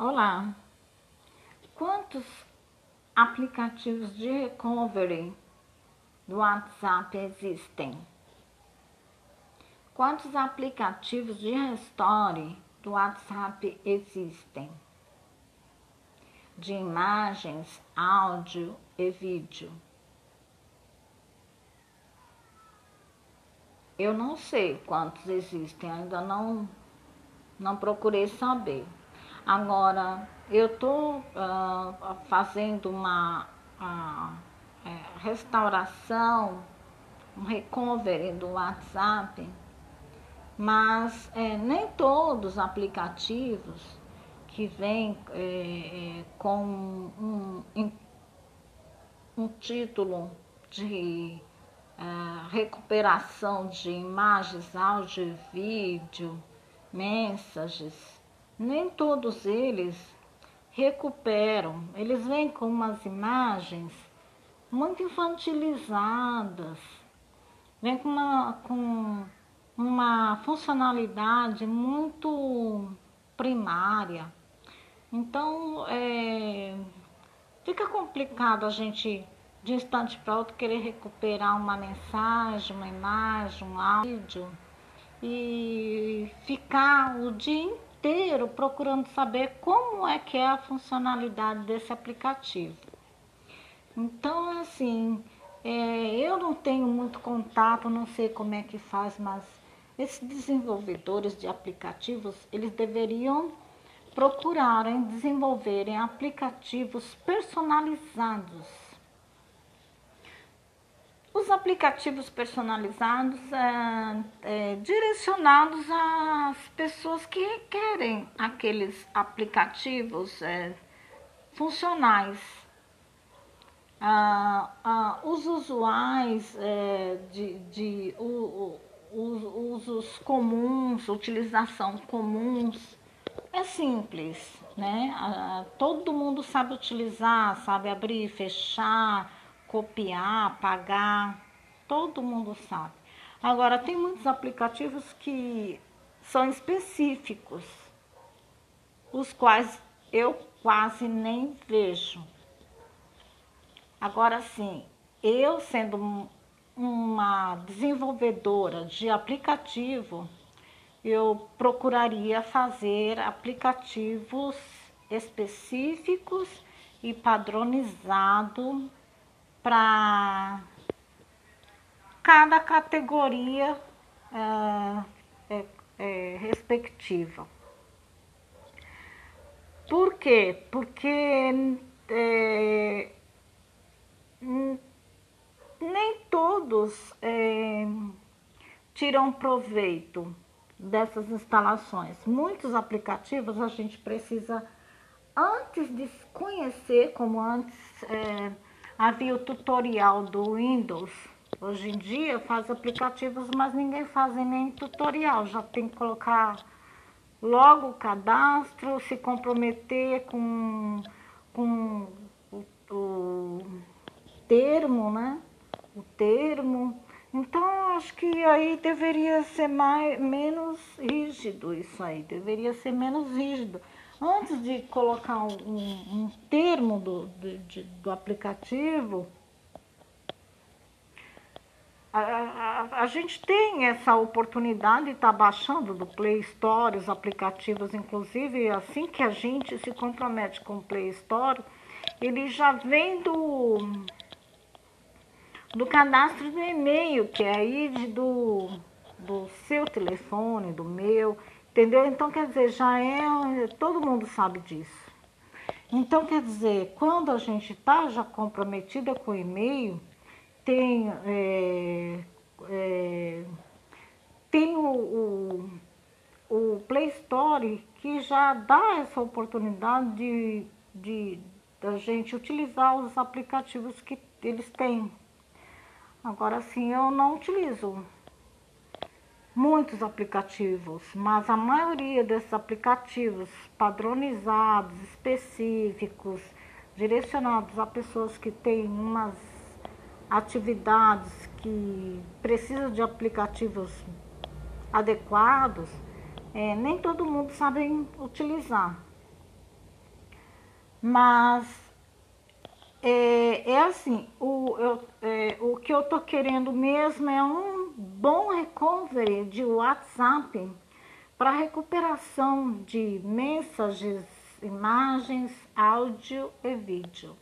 Olá! Quantos aplicativos de recovery do WhatsApp existem? Quantos aplicativos de restore do WhatsApp existem? De imagens, áudio e vídeo. Eu não sei quantos existem, ainda não, não procurei saber. Agora, eu estou uh, fazendo uma uh, é, restauração, um recovery do WhatsApp, mas é, nem todos os aplicativos que vêm é, é, com um, um título de uh, recuperação de imagens, áudio e vídeo, mensagens, nem todos eles recuperam. Eles vêm com umas imagens muito infantilizadas, vem com uma, com uma funcionalidade muito primária. Então, é, fica complicado a gente, de instante para outro, querer recuperar uma mensagem, uma imagem, um áudio e ficar o dia inteiro procurando saber como é que é a funcionalidade desse aplicativo. Então, assim, é, eu não tenho muito contato, não sei como é que faz, mas esses desenvolvedores de aplicativos, eles deveriam procurarem desenvolverem aplicativos personalizados os aplicativos personalizados é, é, direcionados às pessoas que querem aqueles aplicativos é, funcionais. Ah, ah, os usuais é, de, de o, o, usos comuns, utilização comuns, é simples, né? Ah, todo mundo sabe utilizar, sabe abrir, fechar, copiar, apagar, todo mundo sabe. Agora, tem muitos aplicativos que são específicos, os quais eu quase nem vejo. Agora sim, eu sendo uma desenvolvedora de aplicativo, eu procuraria fazer aplicativos específicos e padronizados para cada categoria é, é, é, respectiva. Por quê? Porque é, nem todos é, tiram proveito dessas instalações. Muitos aplicativos a gente precisa, antes de conhecer, como antes é, Havia o tutorial do Windows. Hoje em dia faz aplicativos, mas ninguém faz nem tutorial. Já tem que colocar logo o cadastro, se comprometer com, com o, o termo, né? O termo. Então, acho que aí deveria ser mais, menos rígido isso aí, deveria ser menos rígido antes de colocar um, um termo do, de, do aplicativo, a, a, a, gente tem essa oportunidade de estar tá baixando do Play Store os aplicativos, inclusive assim que a gente se compromete com o Play Store, ele já vem do, do cadastro do e-mail, que é aí do, do seu telefone, do meu. Entendeu? Então, quer dizer, já é. Todo mundo sabe disso. Então, quer dizer, quando a gente está já comprometida com o e-mail, tem, é, é, tem o, o, o, Play Store que já dá essa oportunidade de, de da gente utilizar os aplicativos que eles têm. Agora sim, eu não utilizo muitos aplicativos, mas a maioria desses aplicativos padronizados, específicos, direcionados a pessoas que têm umas atividades que precisam de aplicativos adequados, é, nem todo mundo sabe utilizar. Mas é, é assim, o, eu, é, o que eu tô querendo mesmo é um bom recovery de WhatsApp para recuperação de mensagens, imagens, áudio e vídeo.